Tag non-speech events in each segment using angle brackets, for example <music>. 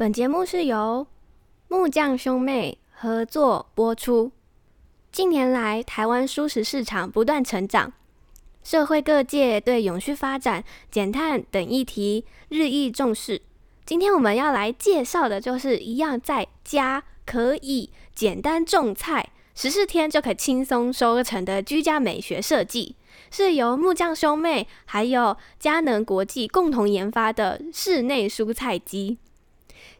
本节目是由木匠兄妹合作播出。近年来，台湾蔬食市场不断成长，社会各界对永续发展、减碳等议题日益重视。今天我们要来介绍的就是一样在家可以简单种菜，十四天就可轻松收成的居家美学设计，是由木匠兄妹还有佳能国际共同研发的室内蔬菜机。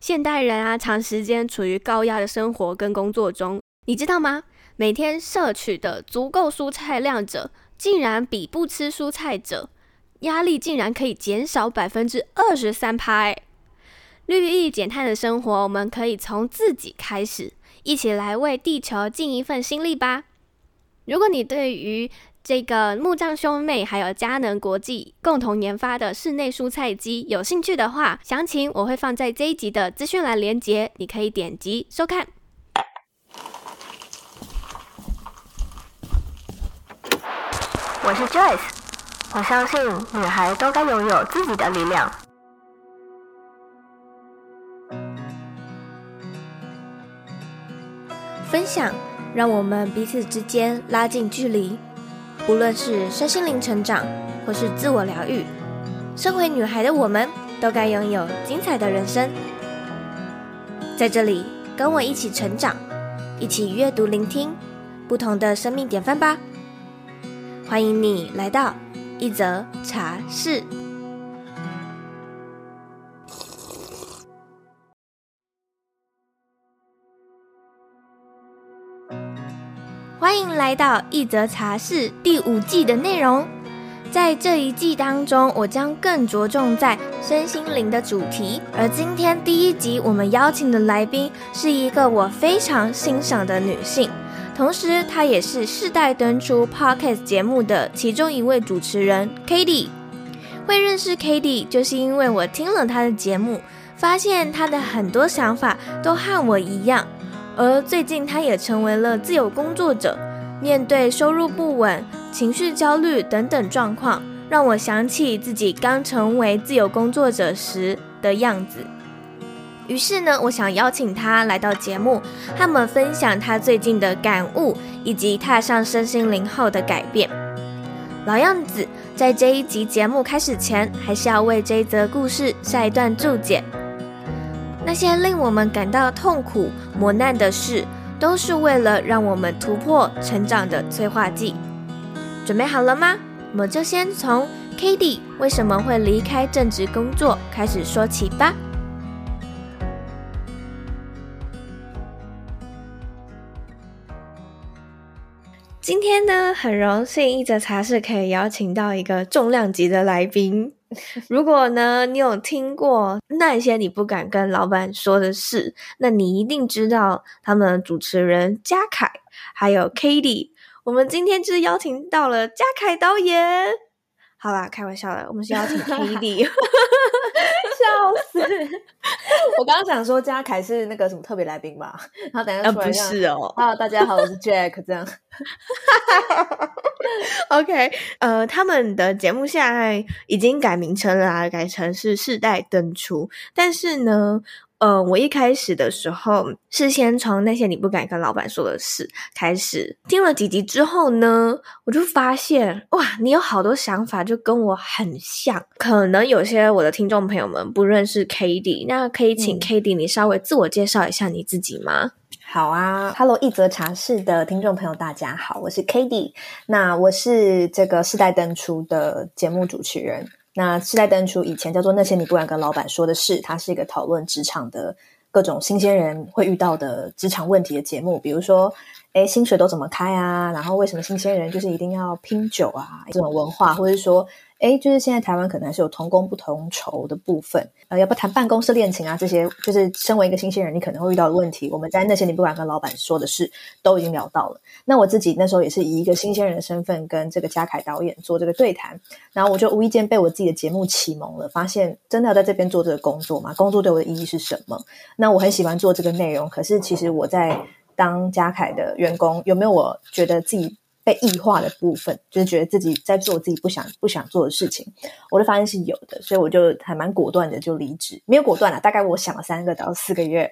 现代人啊，长时间处于高压的生活跟工作中，你知道吗？每天摄取的足够蔬菜量者，竟然比不吃蔬菜者压力竟然可以减少百分之二十三趴！哎，绿意减碳的生活，我们可以从自己开始，一起来为地球尽一份心力吧。如果你对于这个木匠兄妹还有佳能国际共同研发的室内蔬菜机有兴趣的话，详情我会放在这一集的资讯栏连接，你可以点击收看。我是 Joyce，我相信女孩都该拥有自己的力量。分享让我们彼此之间拉近距离。无论是身心灵成长，或是自我疗愈，身为女孩的我们都该拥有精彩的人生。在这里，跟我一起成长，一起阅读、聆听不同的生命典范吧。欢迎你来到一则茶室。迎来到一则茶室第五季的内容。在这一季当中，我将更着重在身心灵的主题。而今天第一集，我们邀请的来宾是一个我非常欣赏的女性，同时她也是世代登出 Podcast 节目的其中一位主持人 Cady。会认识 Cady，就是因为我听了她的节目，发现她的很多想法都和我一样。而最近，她也成为了自由工作者，面对收入不稳、情绪焦虑等等状况，让我想起自己刚成为自由工作者时的样子。于是呢，我想邀请他来到节目，和我们分享他最近的感悟，以及踏上身心灵后的改变。老样子，在这一集节目开始前，还是要为这一则故事下一段注解。那些令我们感到痛苦、磨难的事，都是为了让我们突破、成长的催化剂。准备好了吗？我们就先从 Cady 为什么会离开正职工作开始说起吧。今天呢，很荣幸一则茶室可以邀请到一个重量级的来宾。如果呢，你有听过那些你不敢跟老板说的事，那你一定知道他们主持人嘉凯还有 Cady。我们今天就邀请到了嘉凯导演。好啦，开玩笑的，我们是邀请 Cady。<laughs> 笑死！<laughs> 我刚刚想说嘉凯是那个什么特别来宾吧，然后等下出来、呃、不是哦。哈，大家好，我是 Jack，这样。OK，呃，他们的节目现在已经改名称了啊，改成是世代登出，但是呢。呃，我一开始的时候是先从那些你不敢跟老板说的事开始，听了几集之后呢，我就发现哇，你有好多想法就跟我很像。可能有些我的听众朋友们不认识 Cady，那可以请 Cady 你稍微自我介绍一下你自己吗？嗯、好啊，Hello，一则茶室的听众朋友大家好，我是 Cady，那我是这个世代登出的节目主持人。那期待登出以前叫做那些你不敢跟老板说的事，它是一个讨论职场的各种新鲜人会遇到的职场问题的节目，比如说，哎，薪水都怎么开啊？然后为什么新鲜人就是一定要拼酒啊？这种文化，或者说。哎，就是现在台湾可能还是有同工不同酬的部分，呃，要不谈办公室恋情啊，这些就是身为一个新鲜人，你可能会遇到的问题。我们在那些你不敢跟老板说的事，都已经聊到了。那我自己那时候也是以一个新鲜人的身份跟这个嘉凯导演做这个对谈，然后我就无意间被我自己的节目启蒙了，发现真的要在这边做这个工作吗？工作对我的意义是什么？那我很喜欢做这个内容，可是其实我在当嘉凯的员工，有没有我觉得自己被异化的部分，就是觉得自己在做自己不想不想做的事情，我就发现是有的，所以我就还蛮果断的就离职，没有果断啦，大概我想了三个到四个月，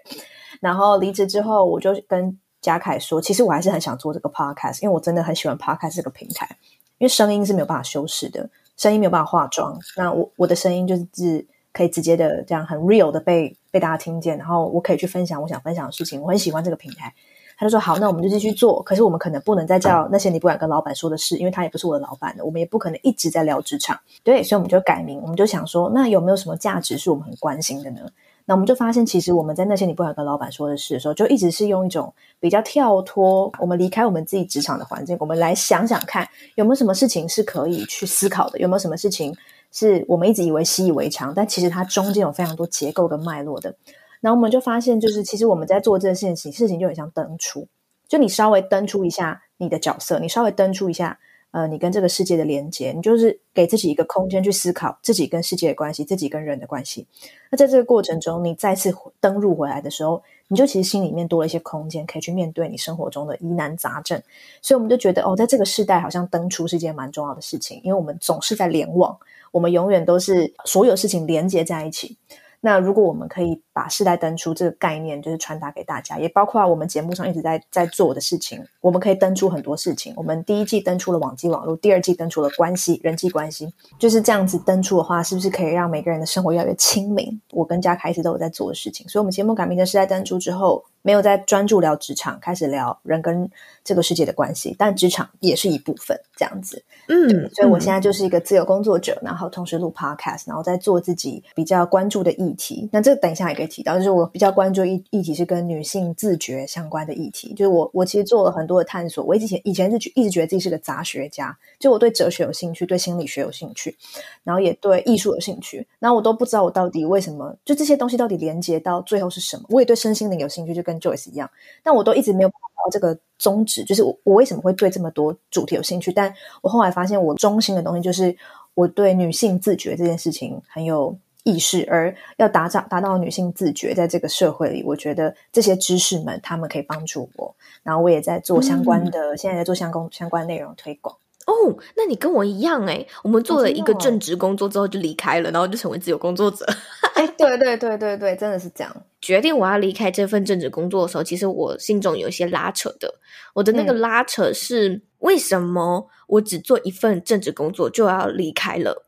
然后离职之后，我就跟嘉凯说，其实我还是很想做这个 podcast，因为我真的很喜欢 podcast 这个平台，因为声音是没有办法修饰的，声音没有办法化妆，那我我的声音就是可以直接的这样很 real 的被被大家听见，然后我可以去分享我想分享的事情，我很喜欢这个平台。他就说好，那我们就继续做。可是我们可能不能再叫那些你不敢跟老板说的事，因为他也不是我的老板了。我们也不可能一直在聊职场，对，所以我们就改名。我们就想说，那有没有什么价值是我们很关心的呢？那我们就发现，其实我们在那些你不敢跟老板说的事的时候，就一直是用一种比较跳脱，我们离开我们自己职场的环境，我们来想想看，有没有什么事情是可以去思考的？有没有什么事情是我们一直以为习以为常，但其实它中间有非常多结构跟脉络的。然后我们就发现，就是其实我们在做这件事情，事情就很像登出。就你稍微登出一下你的角色，你稍微登出一下，呃，你跟这个世界的连接，你就是给自己一个空间去思考自己跟世界的关系，自己跟人的关系。那在这个过程中，你再次登入回来的时候，你就其实心里面多了一些空间，可以去面对你生活中的疑难杂症。所以我们就觉得，哦，在这个世代，好像登出是一件蛮重要的事情，因为我们总是在联网，我们永远都是所有事情连接在一起。那如果我们可以把世代登出这个概念，就是传达给大家，也包括我们节目上一直在在做的事情，我们可以登出很多事情。我们第一季登出了网际网络，第二季登出了关系、人际关系，就是这样子登出的话，是不是可以让每个人的生活越来越清明？我跟嘉凯一直都有在做的事情，所以，我们节目改名的世代登出之后。没有在专注聊职场，开始聊人跟这个世界的关系，但职场也是一部分，这样子。嗯，所以我现在就是一个自由工作者，嗯、然后同时录 podcast，然后在做自己比较关注的议题。那这个等一下也可以提到，就是我比较关注议议题是跟女性自觉相关的议题。就是我我其实做了很多的探索，我以前以前是一直觉得自己是个杂学家，就我对哲学有兴趣，对心理学有兴趣，然后也对艺术有兴趣，然后我都不知道我到底为什么，就这些东西到底连接到最后是什么。我也对身心灵有兴趣，就跟 Joyce 一样，但我都一直没有找到这个宗旨，就是我我为什么会对这么多主题有兴趣？但我后来发现，我中心的东西就是我对女性自觉这件事情很有意识，而要达到达到女性自觉，在这个社会里，我觉得这些知识们他们可以帮助我，然后我也在做相关的，嗯、现在在做相关相关内容推广。哦，那你跟我一样哎，我们做了一个正职工作之后就离开了，然后就成为自由工作者。<laughs> 哎，对对对对对，真的是这样。决定我要离开这份正职工作的时候，其实我心中有一些拉扯的。我的那个拉扯是，为什么我只做一份正职工作就要离开了？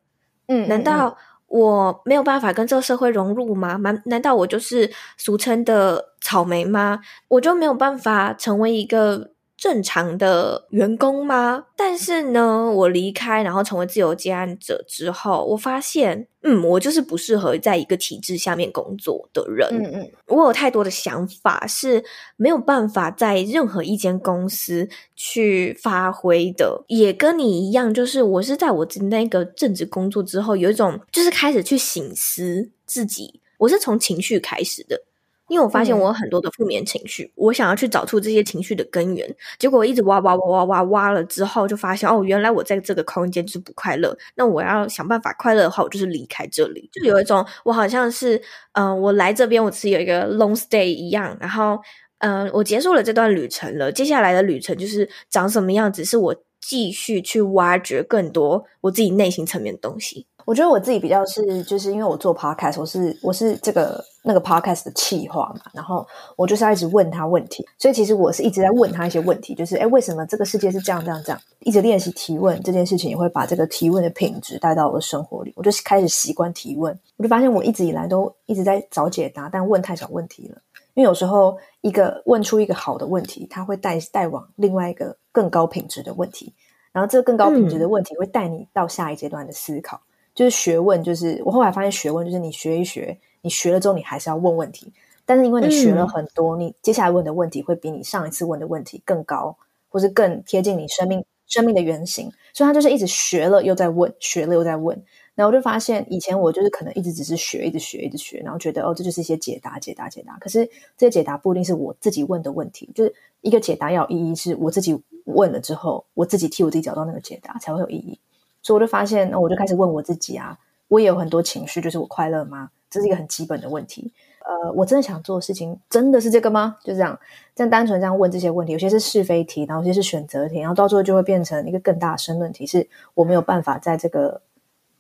嗯，难道我没有办法跟这个社会融入吗？难难道我就是俗称的草莓吗？我就没有办法成为一个正常的员工吗？但是呢，我离开，然后成为自由接案者之后，我发现，嗯，我就是不适合在一个体制下面工作的人。嗯嗯，我有太多的想法是没有办法在任何一间公司去发挥的。也跟你一样，就是我是在我那个正职工作之后，有一种就是开始去醒思自己，我是从情绪开始的。因为我发现我有很多的负面情绪，嗯、我想要去找出这些情绪的根源，结果我一直挖挖挖挖挖挖了之后，就发现哦，原来我在这个空间就是不快乐。那我要想办法快乐的话，我就是离开这里，就有一种我好像是嗯、呃，我来这边我只是有一个 long stay 一样，然后嗯、呃，我结束了这段旅程了，接下来的旅程就是长什么样子，是我继续去挖掘更多我自己内心层面的东西。我觉得我自己比较是，就是因为我做 podcast，我是我是这个那个 podcast 的企划嘛，然后我就是要一直问他问题，所以其实我是一直在问他一些问题，就是哎，为什么这个世界是这样这样这样？一直练习提问这件事情，也会把这个提问的品质带到我的生活里。我就开始习惯提问，我就发现我一直以来都一直在找解答，但问太少问题了。因为有时候一个问出一个好的问题，它会带带往另外一个更高品质的问题，然后这个更高品质的问题会带你到下一阶段的思考。嗯就是学问，就是我后来发现学问就是你学一学，你学了之后你还是要问问题，但是因为你学了很多，嗯、你接下来问的问题会比你上一次问的问题更高，或是更贴近你生命生命的原型，所以他就是一直学了又在问，学了又在问，然后我就发现以前我就是可能一直只是学，一直学，一直学，然后觉得哦这就是一些解答解答解答，可是这些解答不一定是我自己问的问题，就是一个解答要有意义，是我自己问了之后，我自己替我自己找到那个解答才会有意义。所以我就发现，那我就开始问我自己啊，我也有很多情绪，就是我快乐吗？这是一个很基本的问题。呃，我真的想做的事情真的是这个吗？就这样，这样单纯这样问这些问题，有些是是非题，然后有些是选择题，然后到最后就会变成一个更大的申论题，是我没有办法在这个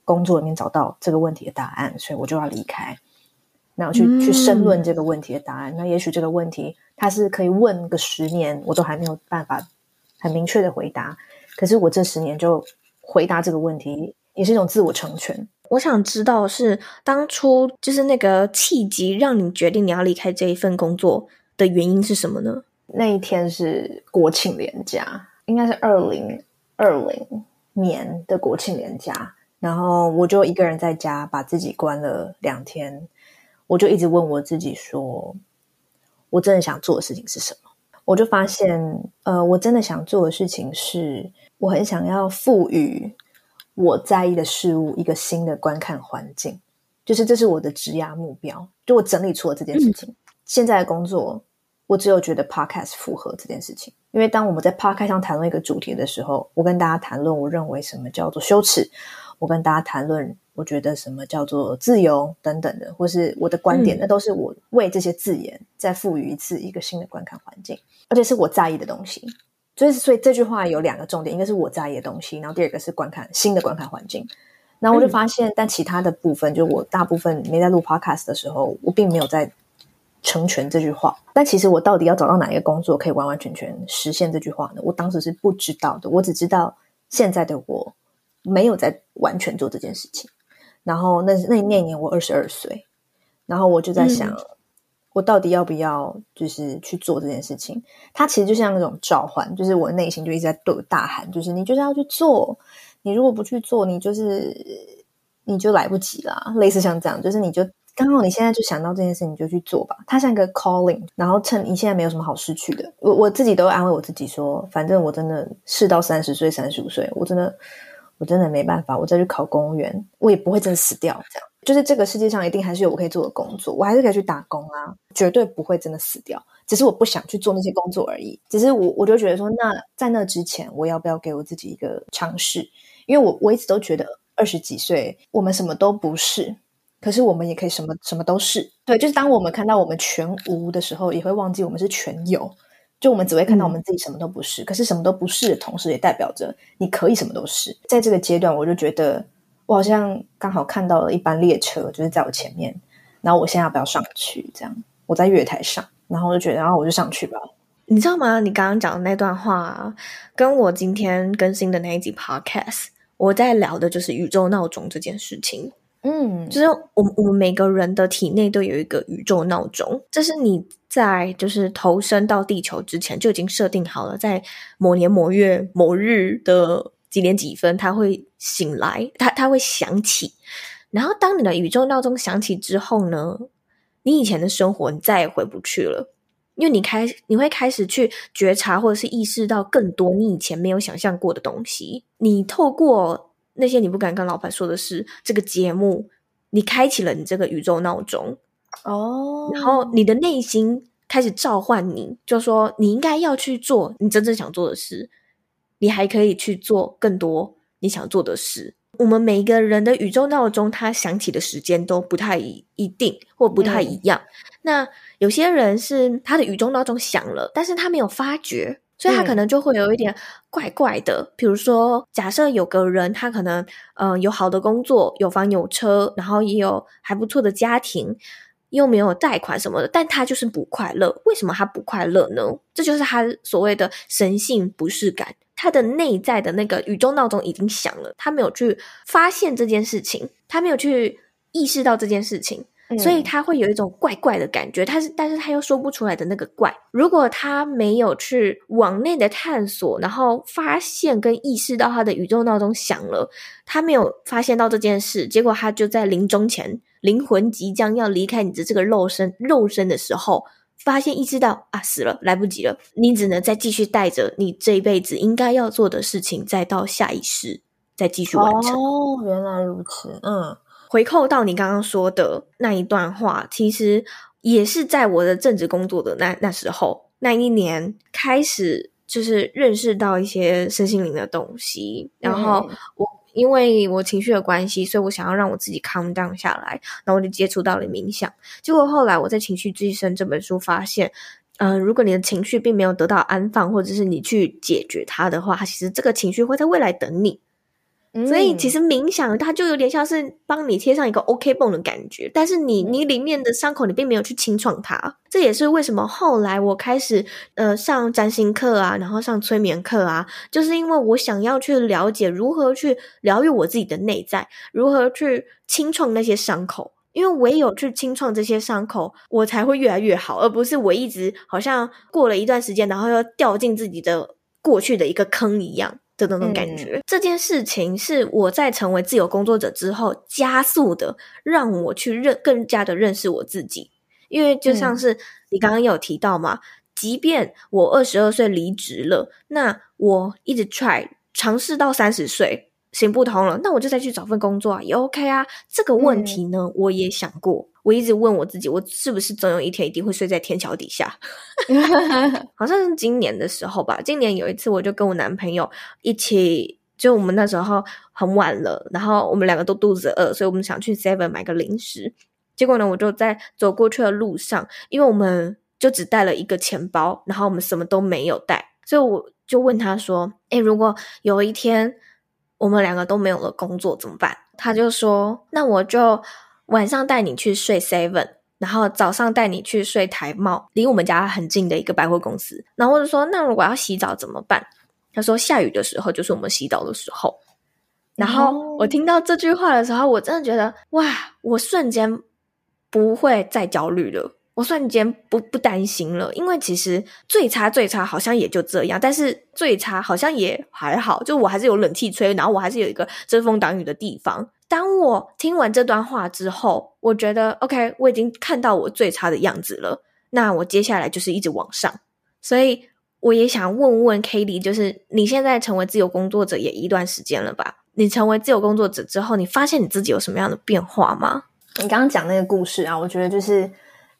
工作里面找到这个问题的答案，所以我就要离开。然后去去申论这个问题的答案，嗯、那也许这个问题它是可以问个十年，我都还没有办法很明确的回答。可是我这十年就回答这个问题，也是一种自我成全。我想知道是当初就是那个契机，让你决定你要离开这一份工作的原因是什么呢？那一天是国庆连假，应该是二零二零年的国庆连假，然后我就一个人在家把自己关了两天。我就一直问我自己说，我真的想做的事情是什么？我就发现，呃，我真的想做的事情是，我很想要赋予我在意的事物一个新的观看环境，就是这是我的职涯目标。就我整理出了这件事情。嗯、现在的工作，我只有觉得 Podcast 符合这件事情，因为当我们在 Podcast 上谈论一个主题的时候，我跟大家谈论我认为什么叫做羞耻，我跟大家谈论。我觉得什么叫做自由等等的，或是我的观点，那都是我为这些字眼再赋予一次一个新的观看环境，而且是我在意的东西。所以，所以这句话有两个重点，一个是我在意的东西，然后第二个是观看新的观看环境。然后我就发现，但其他的部分，就我大部分没在录 Podcast 的时候，我并没有在成全这句话。但其实我到底要找到哪一个工作可以完完全全实现这句话呢？我当时是不知道的。我只知道现在的我没有在完全做这件事情。然后那那那年我二十二岁，然后我就在想，嗯、我到底要不要就是去做这件事情？它其实就像那种召唤，就是我内心就一直在对我大喊，就是你就是要去做，你如果不去做，你就是你就来不及啦。类似像这样，就是你就刚好你现在就想到这件事，你就去做吧。它像一个 calling，然后趁你现在没有什么好失去的，我我自己都会安慰我自己说，反正我真的试到三十岁、三十五岁，我真的。我真的没办法，我再去考公务员，我也不会真的死掉。这样就是这个世界上一定还是有我可以做的工作，我还是可以去打工啊，绝对不会真的死掉。只是我不想去做那些工作而已。只是我我就觉得说，那在那之前，我要不要给我自己一个尝试？因为我我一直都觉得二十几岁我们什么都不是，可是我们也可以什么什么都是。对，就是当我们看到我们全无的时候，也会忘记我们是全有。就我们只会看到我们自己什么都不是，嗯、可是什么都不是的同时，也代表着你可以什么都是。在这个阶段，我就觉得我好像刚好看到了一班列车，就是在我前面，然后我现在要不要上去？这样我在月台上，然后我就觉得，然后我就上去吧。你知道吗？你刚刚讲的那段话，跟我今天更新的那一集 Podcast，我在聊的就是宇宙闹钟这件事情。嗯，就是我们我们每个人的体内都有一个宇宙闹钟，这是你在就是投身到地球之前就已经设定好了，在某年某月某日的几点几分，它会醒来，它它会响起。然后当你的宇宙闹钟响起之后呢，你以前的生活你再也回不去了，因为你开你会开始去觉察或者是意识到更多你以前没有想象过的东西，你透过。那些你不敢跟老板说的事，这个节目，你开启了你这个宇宙闹钟哦，然后你的内心开始召唤你，就说你应该要去做你真正想做的事，你还可以去做更多你想做的事。我们每一个人的宇宙闹钟，它响起的时间都不太一定，或不太一样。嗯、那有些人是他的宇宙闹钟响了，但是他没有发觉。所以他可能就会有一点怪怪的，嗯、比如说，假设有个人，他可能嗯、呃、有好的工作，有房有车，然后也有还不错的家庭，又没有贷款什么的，但他就是不快乐。为什么他不快乐呢？这就是他所谓的神性不适感，他的内在的那个宇宙闹钟已经响了，他没有去发现这件事情，他没有去意识到这件事情。所以他会有一种怪怪的感觉，他是，但是他又说不出来的那个怪。如果他没有去往内的探索，然后发现跟意识到他的宇宙闹钟响了，他没有发现到这件事，结果他就在临终前，灵魂即将要离开你的这个肉身，肉身的时候，发现意识到啊，死了，来不及了，你只能再继续带着你这一辈子应该要做的事情，再到下一世再继续完成。哦，原来如此，嗯。回扣到你刚刚说的那一段话，其实也是在我的正职工作的那那时候，那一年开始就是认识到一些身心灵的东西，然后我因为我情绪的关系，所以我想要让我自己 calm down 下来，然后我就接触到了冥想。结果后来我在《情绪之声》这本书发现，嗯、呃，如果你的情绪并没有得到安放，或者是你去解决它的话，其实这个情绪会在未来等你。所以其实冥想它就有点像是帮你贴上一个 OK 绷的感觉，但是你你里面的伤口你并没有去清创它。这也是为什么后来我开始呃上占星课啊，然后上催眠课啊，就是因为我想要去了解如何去疗愈我自己的内在，如何去清创那些伤口，因为唯有去清创这些伤口，我才会越来越好，而不是我一直好像过了一段时间，然后又掉进自己的过去的一个坑一样。的那种感觉，嗯，这件事情是我在成为自由工作者之后加速的，让我去认更加的认识我自己。因为就像是你刚刚有提到嘛，嗯，即便我二十二岁离职了，那我一直 try 尝试到三十岁行不通了，那我就再去找份工作啊，也 OK 啊。这个问题呢，嗯，我也想过。我一直问我自己，我是不是总有一天一定会睡在天桥底下？<laughs> 好像是今年的时候吧。今年有一次，我就跟我男朋友一起，就我们那时候很晚了，然后我们两个都肚子饿，所以我们想去 Seven 买个零食。结果呢，我就在走过去的路上，因为我们就只带了一个钱包，然后我们什么都没有带，所以我就问他说：“诶，如果有一天我们两个都没有了工作怎么办？”他就说：“那我就。”晚上带你去睡 Seven，然后早上带你去睡台茂，离我们家很近的一个百货公司。然后我就说，那如果要洗澡怎么办？他说，下雨的时候就是我们洗澡的时候。然后我听到这句话的时候，我真的觉得哇，我瞬间不会再焦虑了，我瞬间不不担心了，因为其实最差最差好像也就这样，但是最差好像也还好，就我还是有冷气吹，然后我还是有一个遮风挡雨的地方。当我听完这段话之后，我觉得 OK，我已经看到我最差的样子了。那我接下来就是一直往上。所以我也想问问 Cady，就是你现在成为自由工作者也一段时间了吧？你成为自由工作者之后，你发现你自己有什么样的变化吗？你刚刚讲那个故事啊，我觉得就是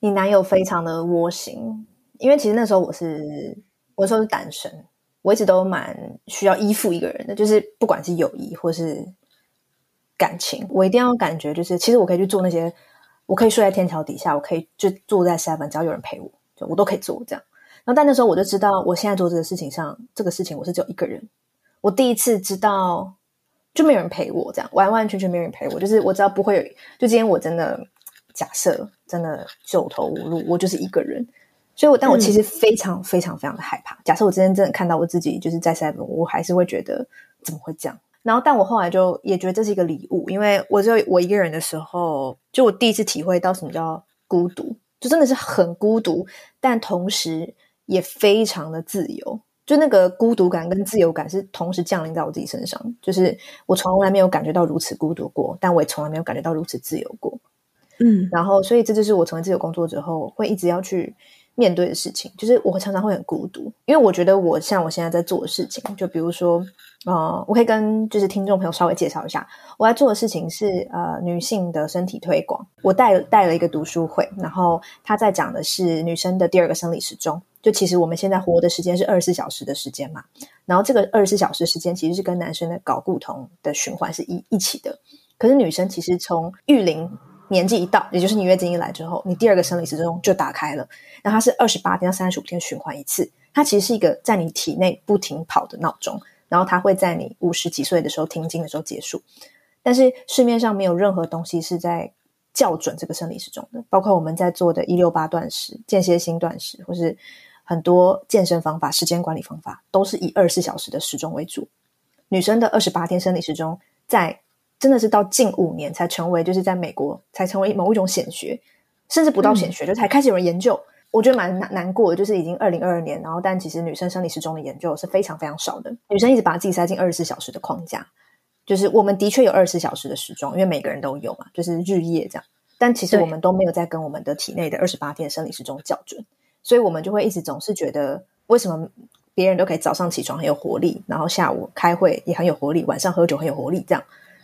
你男友非常的窝心，因为其实那时候我是我那时候是单身，我一直都蛮需要依附一个人的，就是不管是友谊或是。感情，我一定要感觉就是，其实我可以去做那些，我可以睡在天桥底下，我可以就坐在 seven，只要有人陪我，就我都可以做这样。然后，但那时候我就知道，我现在做这个事情上，这个事情我是只有一个人。我第一次知道，就没有人陪我，这样完完全全没有人陪我，就是我知道不会有。就今天我真的假设真的走投无路，我就是一个人。所以我，但我其实非常非常非常的害怕。嗯、假设我今天真的看到我自己就是在 seven，我还是会觉得怎么会这样。然后，但我后来就也觉得这是一个礼物，因为我只有我一个人的时候，就我第一次体会到什么叫孤独，就真的是很孤独，但同时也非常的自由。就那个孤独感跟自由感是同时降临在我自己身上，就是我从来没有感觉到如此孤独过，但我也从来没有感觉到如此自由过。嗯，然后，所以这就是我成为自由工作者后会一直要去面对的事情，就是我常常会很孤独，因为我觉得我像我现在在做的事情，就比如说。呃，我可以跟就是听众朋友稍微介绍一下，我在做的事情是呃女性的身体推广。我带带了一个读书会，然后他在讲的是女生的第二个生理时钟。就其实我们现在活的时间是二十四小时的时间嘛，然后这个二十四小时时间其实是跟男生的睾固酮的循环是一一起的。可是女生其实从育龄年纪一到，也就是你月经一来之后，你第二个生理时钟就打开了，然后它是二十八天到三十五天循环一次，它其实是一个在你体内不停跑的闹钟。然后它会在你五十几岁的时候停经的时候结束，但是市面上没有任何东西是在校准这个生理时钟的，包括我们在做的一六八断食、间歇性断食，或是很多健身方法、时间管理方法，都是以二十四小时的时钟为主。女生的二十八天生理时钟，在真的是到近五年才成为，就是在美国才成为某一种显学，甚至不到显学，嗯、就才开始有人研究。我觉得蛮难难过的，就是已经二零二二年，然后但其实女生生理时钟的研究是非常非常少的。女生一直把自己塞进二十四小时的框架，就是我们的确有二十四小时的时钟，因为每个人都有嘛，就是日夜这样。但其实我们都没有在跟我们的体内的二十八天生理时钟校准，所以我们就会一直总是觉得，为什么别人都可以早上起床很有活力，然后下午开会也很有活力，晚上喝酒很有活力这样，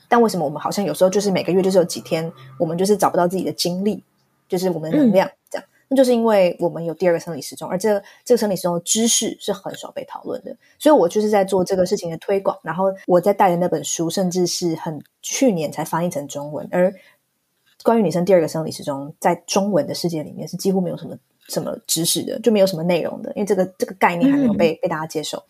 但为什么我们好像有时候就是每个月就是有几天，我们就是找不到自己的精力，就是我们的能量这样。嗯那就是因为我们有第二个生理时钟，而这个这个生理时钟的知识是很少被讨论的，所以我就是在做这个事情的推广。然后我在带的那本书，甚至是很去年才翻译成中文。而关于女生第二个生理时钟，在中文的世界里面是几乎没有什么什么知识的，就没有什么内容的，因为这个这个概念还没有被、嗯、被大家接受。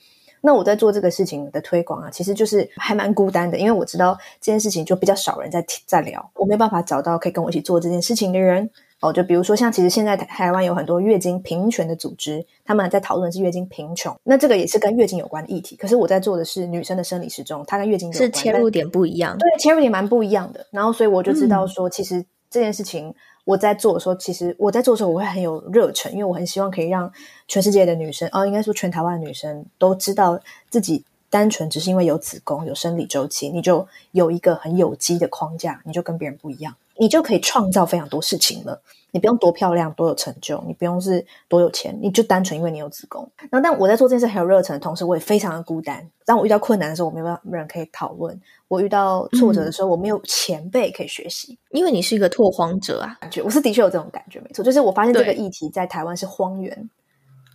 那我在做这个事情的推广啊，其实就是还蛮孤单的，因为我知道这件事情就比较少人在在聊，我没办法找到可以跟我一起做这件事情的人。哦，就比如说像其实现在台湾有很多月经平权的组织，他们在讨论是月经贫穷，那这个也是跟月经有关的议题。可是我在做的是女生的生理时钟，它跟月经有关，是切入点不一样，对，切入点蛮不一样的。然后所以我就知道说，其实这件事情我在做的时候，其实我在做的时候我会很有热忱，因为我很希望可以让全世界的女生，哦，应该说全台湾的女生都知道自己。单纯只是因为有子宫、有生理周期，你就有一个很有机的框架，你就跟别人不一样，你就可以创造非常多事情了。你不用多漂亮、多有成就，你不用是多有钱，你就单纯因为你有子宫。然后，但我在做这件事很有热忱的同时，我也非常的孤单。当我遇到困难的时候，我没有人可以讨论；我遇到挫折的时候，我没有前辈可以学习。嗯，因为你是一个拓荒者啊，感觉我是的确有这种感觉，没错，就是我发现这个议题在台湾是荒原。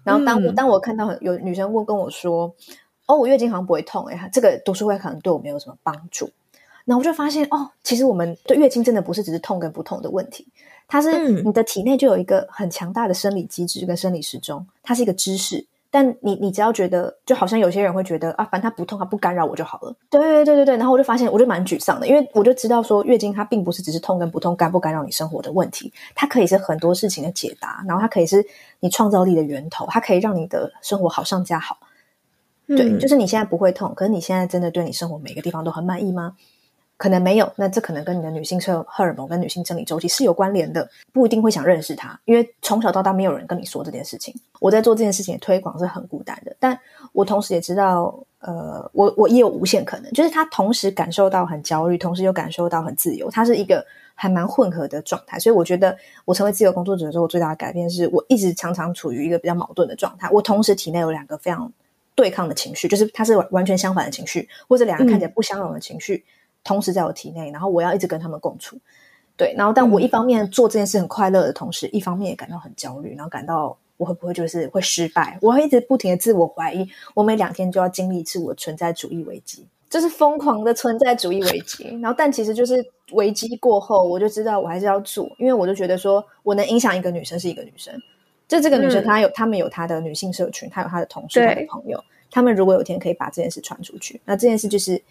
然后当我，当我看到有女生问跟我说。哦，我月经好像不会痛，哎，这个读书会可能对我没有什么帮助。那我就发现，哦，其实我们对月经真的不是只是痛跟不痛的问题，它是你的体内就有一个很强大的生理机制跟生理时钟，它是一个知识。但你你只要觉得，就好像有些人会觉得啊，反正它不痛，它不干扰我就好了。对对对对对。然后我就发现，我就蛮沮丧的，因为我就知道说，月经它并不是只是痛跟不痛，干不干扰你生活的问题，它可以是很多事情的解答，然后它可以是你创造力的源头，它可以让你的生活好上加好。对，就是你现在不会痛，可是你现在真的对你生活每个地方都很满意吗？可能没有，那这可能跟你的女性荷荷尔蒙跟女性生理周期是有关联的，不一定会想认识它，因为从小到大没有人跟你说这件事情。我在做这件事情的推广是很孤单的，但我同时也知道，呃，我我也有无限可能，就是他同时感受到很焦虑，同时又感受到很自由，它是一个还蛮混合的状态。所以我觉得我成为自由工作者之后，最大的改变是我一直常常处于一个比较矛盾的状态，我同时体内有两个非常。对抗的情绪，就是它是完全相反的情绪，或者两个看起来不相容的情绪，同时在我体内，然后我要一直跟他们共处。对，然后但我一方面做这件事很快乐的同时，一方面也感到很焦虑，然后感到我会不会就是会失败？我会一直不停的自我怀疑，我每两天就要经历一次我存在主义危机，就是疯狂的存在主义危机。然后但其实就是危机过后，我就知道我还是要做，因为我就觉得说我能影响一个女生是一个女生。就这个女生，她有，她们有她的女性社群，她有她的同事、她的朋友。他们如果有一天可以把这件事传出去，那这件事就是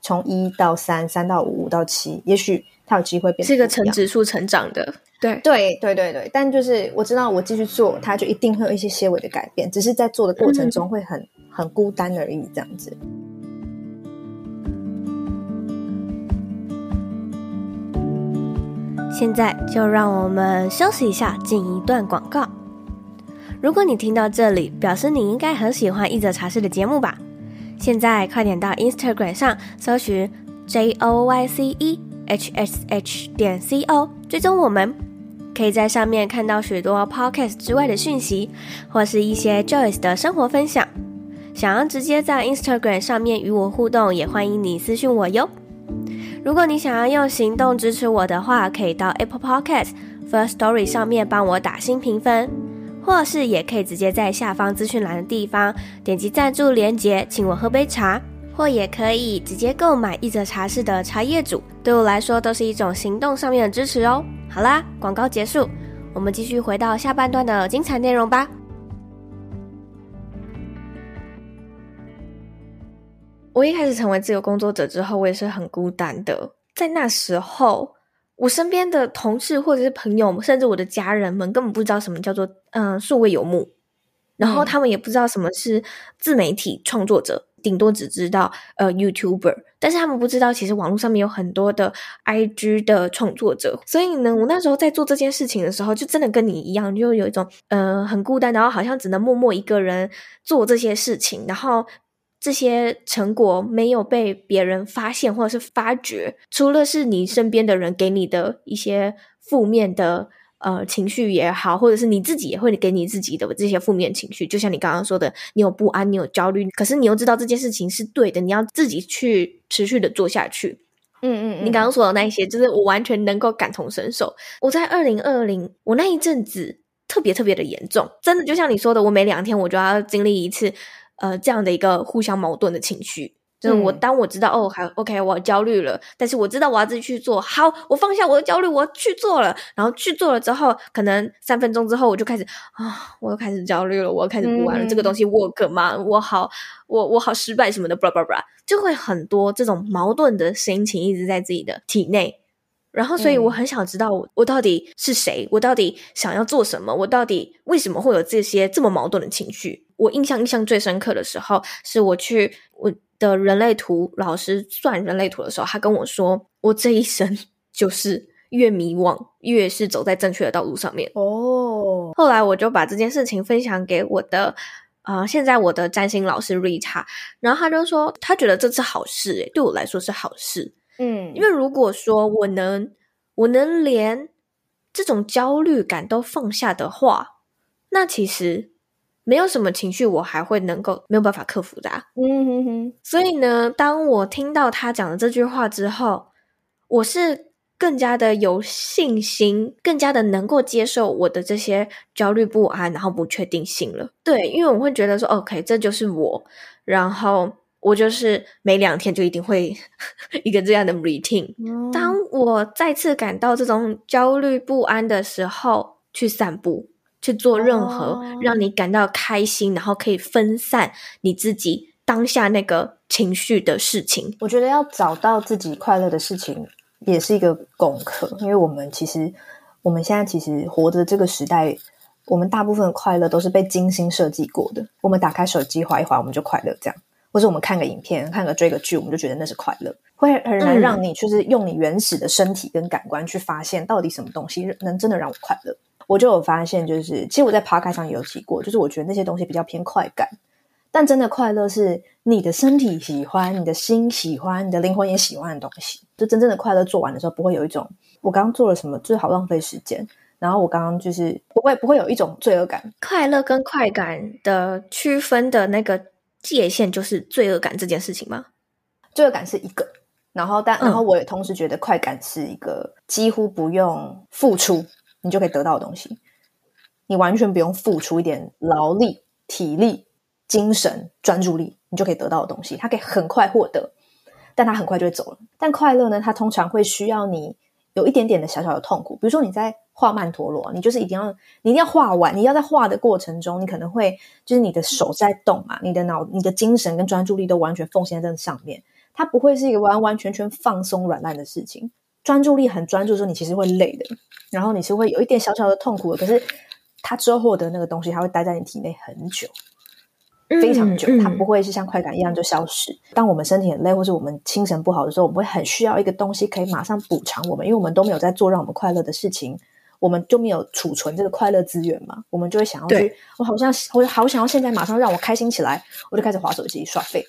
从一到三，三到五，五到七，也许它有机会变成是一个成指数成长的。对对对对对，但就是我知道，我继续做，它就一定会有一些些微的改变，只是在做的过程中会很、嗯、很孤单而已，这样子。现在就让我们休息一下，进一段广告。如果你听到这里，表示你应该很喜欢一则茶室的节目吧？现在快点到 Instagram 上搜寻 J O Y C E H S H 点 C O，追踪我们，可以在上面看到许多 Podcast 之外的讯息，或是一些 Joyce 的生活分享。想要直接在 Instagram 上面与我互动，也欢迎你私讯我哟。如果你想要用行动支持我的话，可以到 Apple Podcast First Story 上面帮我打新评分。或是也可以直接在下方资讯栏的地方点击赞助连结，请我喝杯茶，或也可以直接购买一则茶室的茶叶组，对我来说都是一种行动上面的支持哦。好啦，广告结束，我们继续回到下半段的精彩内容吧。我一开始成为自由工作者之后，我也是很孤单的，在那时候。我身边的同事或者是朋友，甚至我的家人们，根本不知道什么叫做嗯数位游牧，然后他们也不知道什么是自媒体创作者，顶多只知道呃 YouTuber，但是他们不知道其实网络上面有很多的 IG 的创作者。所以呢，我那时候在做这件事情的时候，就真的跟你一样，就有一种呃很孤单，然后好像只能默默一个人做这些事情，然后。这些成果没有被别人发现或者是发掘，除了是你身边的人给你的一些负面的呃情绪也好，或者是你自己也会给你自己的这些负面情绪。就像你刚刚说的，你有不安，你有焦虑，可是你又知道这件事情是对的，你要自己去持续的做下去。嗯嗯，嗯，你刚刚说的那些，就是我完全能够感同身受。我在二零二零，我那一阵子特别特别的严重，真的就像你说的，我每两天我就要经历一次，呃，这样的一个互相矛盾的情绪。就是我当我知道、嗯、哦，还 OK，我焦虑了，但是我知道我要自己去做，好，我放下我的焦虑，我要去做了。然后去做了之后，可能三分钟之后，我就开始啊，我又开始焦虑了，我又开始不玩了。嗯、这个东西 work 吗？我好，我我好失败什么的，blah blah blah，就会很多这种矛盾的心情一直在自己的体内。然后，所以我很想知道我，我到底是谁？我到底想要做什么？我到底为什么会有这些这么矛盾的情绪？我印象印象最深刻的时候，是我去我的人类图老师算人类图的时候，他跟我说，我这一生 <laughs> 就是越迷惘，越是走在正确的道路上面。哦，后来我就把这件事情分享给我的，呃，现在我的占星老师 Rita，然后他就说，他觉得这是好事，诶，对我来说是好事。嗯，因为如果说我能，我能连这种焦虑感都放下的话，那其实没有什么情绪我还会能够没有办法克服的啊。嗯哼哼。所以呢，当我听到他讲的这句话之后，我是更加的有信心，更加的能够接受我的这些焦虑不安，然后不确定性了。对，因为我会觉得说，OK，这就是我，然后。我就是每两天就一定会 <laughs> 一个这样的 routine。当我再次感到这种焦虑不安的时候，去散步，去做任何让你感到开心，然后可以分散你自己当下那个情绪的事情。我觉得要找到自己快乐的事情也是一个功课，因为我们其实我们现在其实活着这个时代，我们大部分的快乐都是被精心设计过的。我们打开手机划一划，我们就快乐，这样。或者我们看个影片，看个追个剧，我们就觉得那是快乐，会很难让你就是用你原始的身体跟感官去发现到底什么东西能真的让我快乐。我就有发现，就是其实我在 Podcast 上也有提过，就是我觉得那些东西比较偏快感，但真的快乐是你的身体喜欢，你的心喜欢，你的灵魂也喜欢的东西。就真正的快乐做完的时候，不会有一种我刚刚做了什么，就是好浪费时间。然后我刚刚就是不会不会有一种罪恶感。快乐跟快感的区分的那个。界限就是罪恶感这件事情吗？罪恶感是一个，然后但然后我也同时觉得快感是一个几乎不用付出你就可以得到的东西，你完全不用付出一点劳力、体力、精神、专注力，你就可以得到的东西，它可以很快获得，但它很快就会走了。但快乐呢，它通常会需要你有一点点的小小的痛苦，比如说你在。画曼陀罗，你就是一定要，你一定要画完。你要在画的过程中，你可能会就是你的手在动嘛，你的脑、你的精神跟专注力都完全奉献在这上面。它不会是一个完完全全放松软烂的事情。专注力很专注的时候，你其实会累的，然后你是会有一点小小的痛苦的。可是它之后获得那个东西，它会待在你体内很久。非常久，它不会是像快感一样就消失。嗯嗯、当我们身体很累，或是我们精神不好的时候，我们会很需要一个东西可以马上补偿我们，因为我们都没有在做让我们快乐的事情。我们就没有储存这个快乐资源嘛？我们就会想要去，我好像我好想要现在马上让我开心起来，我就开始划手机刷废。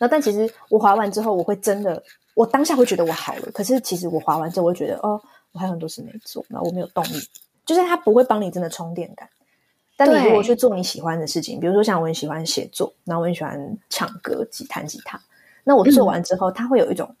那但其实我划完之后，我会真的，我当下会觉得我好了。可是其实我滑完之后，我会觉得哦，我还有很多事没做，那我没有动力。就是它不会帮你真的充电感。但你如果去做你喜欢的事情，比如说像我很喜欢写作，然后我很喜欢唱歌、吉弹吉他，那我做完之后，嗯、它会有一种。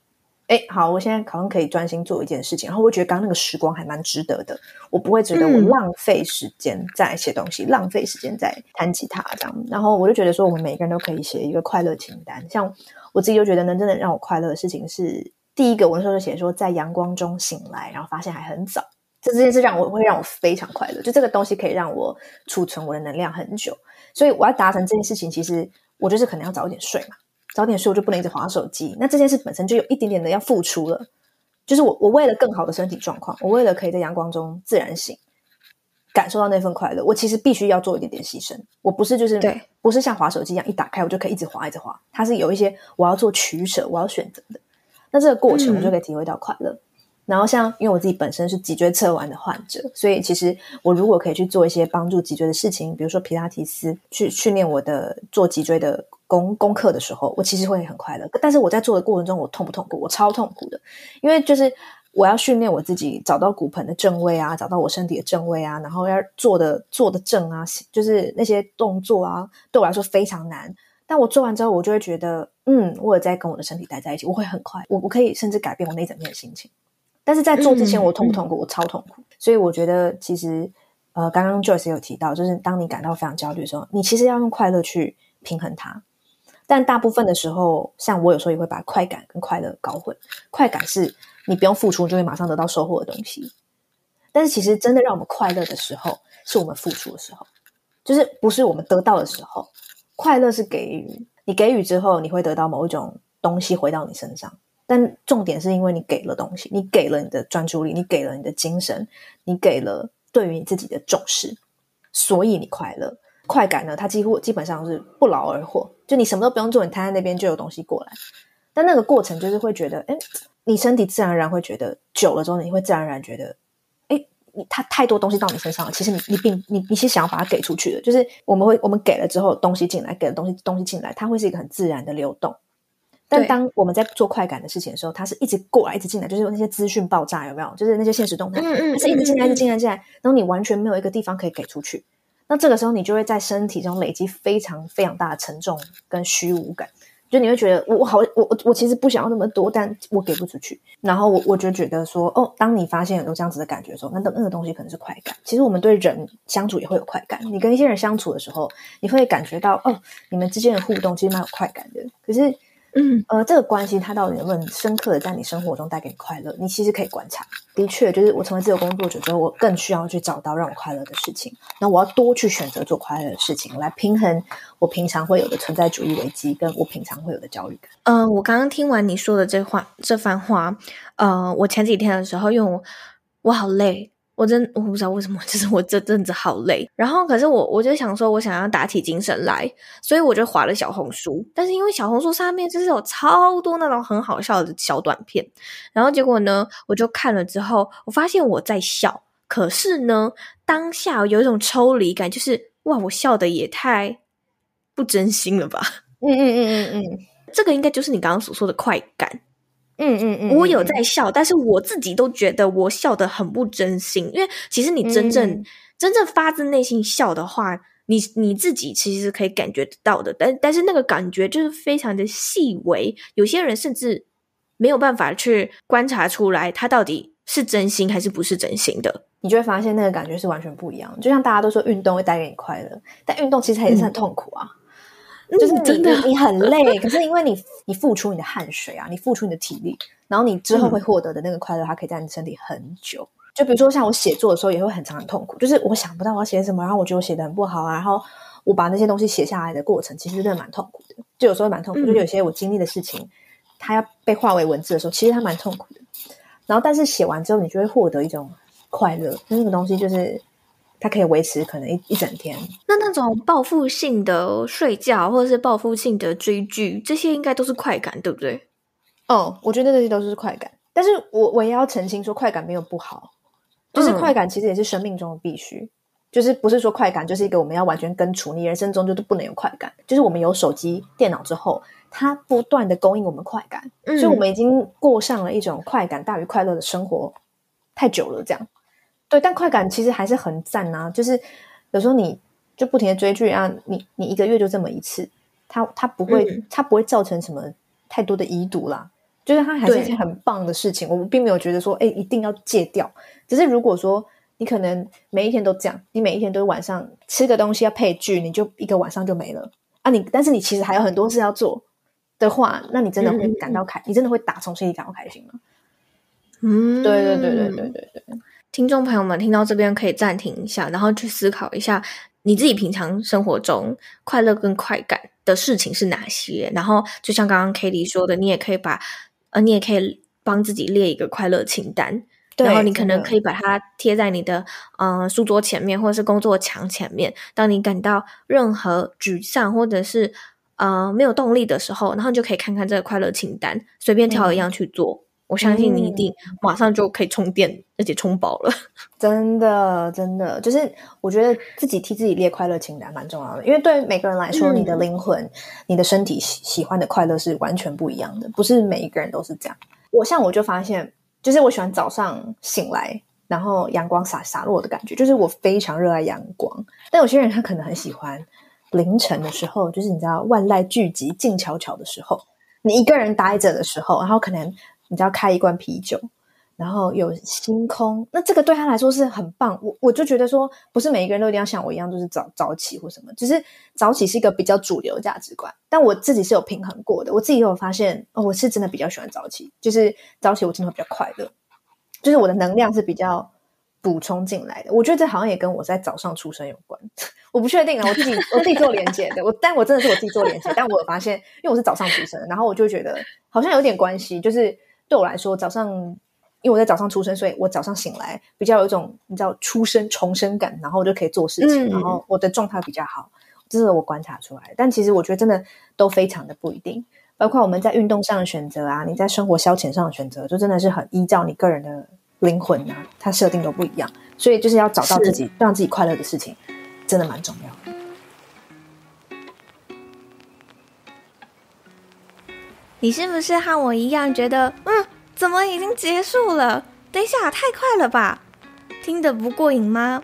哎，好，我现在好像可以专心做一件事情，然后我觉得刚刚那个时光还蛮值得的，我不会觉得我浪费时间在写东西，嗯、浪费时间在弹吉他这样。然后我就觉得说，我们每个人都可以写一个快乐清单。像我自己就觉得，能真的让我快乐的事情是第一个，我那时候就写说，在阳光中醒来，然后发现还很早，这这件事让我会让我非常快乐。就这个东西可以让我储存我的能量很久，所以我要达成这件事情，其实我就是可能要早一点睡嘛。早点睡，我就不能一直划手机。那这件事本身就有一点点的要付出了，就是我我为了更好的身体状况，我为了可以在阳光中自然醒，感受到那份快乐，我其实必须要做一点点牺牲。我不是就是对，不是像划手机一样一打开我就可以一直划一直划，它是有一些我要做取舍，我要选择的。那这个过程我就可以体会到快乐。嗯然后像，因为我自己本身是脊椎侧弯的患者，所以其实我如果可以去做一些帮助脊椎的事情，比如说皮拉提斯，去训练我的做脊椎的功功课的时候，我其实会很快乐。但是我在做的过程中，我痛不痛苦？我超痛苦的，因为就是我要训练我自己，找到骨盆的正位啊，找到我身体的正位啊，然后要做的做的正啊，就是那些动作啊，对我来说非常难。但我做完之后，我就会觉得，嗯，我有在跟我的身体待在一起，我会很快，我我可以甚至改变我那整天的心情。但是在做之前，我痛不痛苦？嗯、我超痛苦。所以我觉得，其实，呃，刚刚 Joyce 有提到，就是当你感到非常焦虑的时候，你其实要用快乐去平衡它。但大部分的时候，像我有时候也会把快感跟快乐搞混。快感是你不用付出就会马上得到收获的东西，但是其实真的让我们快乐的时候，是我们付出的时候，就是不是我们得到的时候。快乐是给予，你给予之后，你会得到某一种东西回到你身上。但重点是因为你给了东西，你给了你的专注力，你给了你的精神，你给了对于你自己的重视，所以你快乐。快感呢，它几乎基本上是不劳而获，就你什么都不用做，你摊在那边就有东西过来。但那个过程就是会觉得，哎，你身体自然而然会觉得，久了之后你会自然而然觉得，哎，你它太多东西到你身上了。其实你你并你你是想要把它给出去的，就是我们会我们给了之后，东西进来，给了东西东西进来，它会是一个很自然的流动。但当我们在做快感的事情的时候，它是一直过来，一直进来，就是那些资讯爆炸，有没有？就是那些现实动态，它是一直进来，一直进来，进来，然后你完全没有一个地方可以给出去。那这个时候，你就会在身体中累积非常非常大的沉重跟虚无感，就你会觉得我我好我我我其实不想要那么多，但我给不出去。然后我我就觉得说，哦，当你发现有这样子的感觉的时候，那那个东西可能是快感。其实我们对人相处也会有快感。你跟一些人相处的时候，你会感觉到，哦，你们之间的互动其实蛮有快感的。可是。嗯，呃，这个关系它到底能不能深刻的在你生活中带给你快乐？你其实可以观察。的确，就是我成为自由工作者之后，我更需要去找到让我快乐的事情。那我要多去选择做快乐的事情，来平衡我平常会有的存在主义危机，跟我平常会有的焦虑感。嗯、呃，我刚刚听完你说的这话这番话，呃，我前几天的时候用我好累。我真我不知道为什么，<laughs> 就是我这阵子好累。然后可是我我就想说，我想要打起精神来，所以我就划了小红书。但是因为小红书上面就是有超多那种很好笑的小短片，然后结果呢，我就看了之后，我发现我在笑，可是呢，当下有一种抽离感，就是哇，我笑的也太不真心了吧？嗯嗯嗯嗯嗯，这个应该就是你刚刚所说的快感。嗯嗯嗯，嗯，我有在笑，但是我自己都觉得我笑得很不真心。因为其实你真正、嗯、真正发自内心笑的话，你你自己其实可以感觉得到的。但但是那个感觉就是非常的细微，有些人甚至没有办法去观察出来，他到底是真心还是不是真心的。你就会发现那个感觉是完全不一样。就像大家都说运动会带给你快乐，但运动其实也是很痛苦啊。嗯就是你真的你，你很 <laughs> 累，可是因为你你付出你的汗水啊，你付出你的体力，然后你之后会获得的那个快乐，它可以在你身体很久。就比如说像我写作的时候，也会很长很痛苦，就是我想不到我要写什么，然后我觉得我写的很不好啊，然后我把那些东西写下来的过程，其实真的蛮痛苦的。就有时候蛮痛苦，就有些我经历的事情，它要被化为文字的时候，其实它蛮痛苦的。然后但是写完之后，你就会获得一种快乐，那个东西就是。它可以维持可能一一整天。那那种报复性的睡觉，或者是报复性的追剧，这些应该都是快感，对不对？哦，我觉得这些都是快感。但是我我也要澄清说，快感没有不好，就是快感其实也是生命中的必须。嗯、就是不是说快感就是一个我们要完全根除，你人生中就是不能有快感。就是我们有手机、电脑之后，它不断的供应我们快感，嗯、所以我们已经过上了一种快感大于快乐的生活太久了，这样。对，但快感其实还是很赞啊！就是有时候你就不停的追剧啊，你你一个月就这么一次，它它不会、嗯、它不会造成什么太多的遗毒啦。就是它还是一件很棒的事情。我们并没有觉得说，哎，一定要戒掉。只是如果说你可能每一天都这样，你每一天都晚上吃个东西要配剧，你就一个晚上就没了啊！你但是你其实还有很多事要做的话，那你真的会感到开，嗯、你真的会打从心里感到开心吗？嗯，对对对对对对对。听众朋友们，听到这边可以暂停一下，然后去思考一下你自己平常生活中快乐跟快感的事情是哪些。然后，就像刚刚 Cady 说的，你也可以把呃，你也可以帮自己列一个快乐清单。对，然后你可能可以把它贴在你的嗯、呃、书桌前面，或者是工作墙前面。当你感到任何沮丧或者是呃没有动力的时候，然后你就可以看看这个快乐清单，随便挑一样去做。嗯我相信你一定马上就可以充电，嗯、而且充饱了。<laughs> 真的，真的，就是我觉得自己替自己列快乐清单蛮重要的，因为对每个人来说，嗯、你的灵魂、你的身体喜喜欢的快乐是完全不一样的，不是每一个人都是这样。我像我就发现，就是我喜欢早上醒来，然后阳光洒洒落的感觉，就是我非常热爱阳光。但有些人他可能很喜欢凌晨的时候，就是你知道万籁俱寂、静悄悄的时候，你一个人待着的时候，然后可能。你只要开一罐啤酒，然后有星空，那这个对他来说是很棒。我我就觉得说，不是每一个人都一定要像我一样，就是早早起或什么，只是早起是一个比较主流价值观。但我自己是有平衡过的，我自己有发现，哦，我是真的比较喜欢早起，就是早起我真的会比较快乐，就是我的能量是比较补充进来的。我觉得这好像也跟我在早上出生有关，我不确定啊，我自己我自己做连接的，我但我真的是我自己做连接，但我有发现，因为我是早上出生，然后我就觉得好像有点关系，就是对我来说早上。因为我在早上出生，所以我早上醒来比较有一种你知道出生重生感，然后我就可以做事情，嗯、然后我的状态比较好，这是我观察出来的。但其实我觉得真的都非常的不一定，包括我们在运动上的选择啊，你在生活消遣上的选择，就真的是很依照你个人的灵魂啊，它设定都不一样。所以就是要找到自己让自己快乐的事情，真的蛮重要的。你是不是和我一样觉得嗯？怎么已经结束了？等一下，太快了吧！听得不过瘾吗？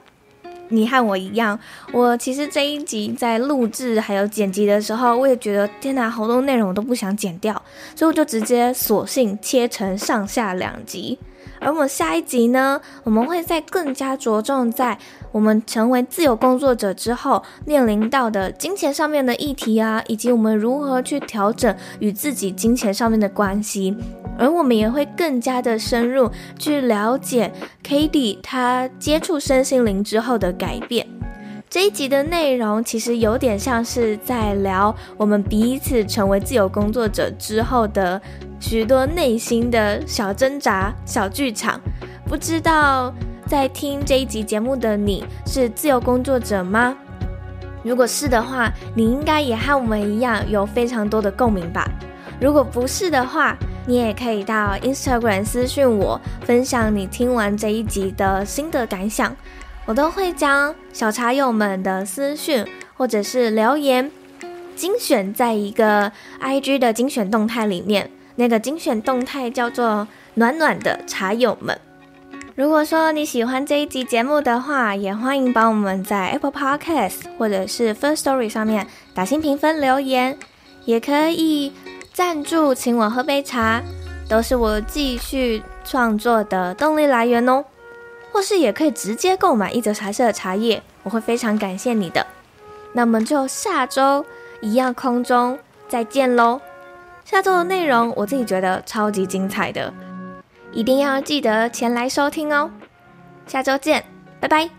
你和我一样，我其实这一集在录制还有剪辑的时候，我也觉得天哪，好多内容我都不想剪掉，所以我就直接索性切成上下两集。而我们下一集呢，我们会再更加着重在我们成为自由工作者之后面临到的金钱上面的议题啊，以及我们如何去调整与自己金钱上面的关系。而我们也会更加的深入去了解 Katie 他接触身心灵之后的改变。这一集的内容其实有点像是在聊我们彼此成为自由工作者之后的许多内心的小挣扎、小剧场。不知道在听这一集节目的你是自由工作者吗？如果是的话，你应该也和我们一样有非常多的共鸣吧。如果不是的话，你也可以到 Instagram 私讯我，分享你听完这一集的心得感想。我都会将小茶友们的私讯或者是留言精选在一个 IG 的精选动态里面。那个精选动态叫做“暖暖的茶友们”。如果说你喜欢这一集节目的话，也欢迎帮我们在 Apple Podcast 或者是 First Story 上面打新评分留言，也可以赞助请我喝杯茶，都是我继续创作的动力来源哦。或是也可以直接购买一则茶社的茶叶，我会非常感谢你的。那我们就下周一样空中再见喽。下周的内容我自己觉得超级精彩的，一定要记得前来收听哦。下周见，拜拜。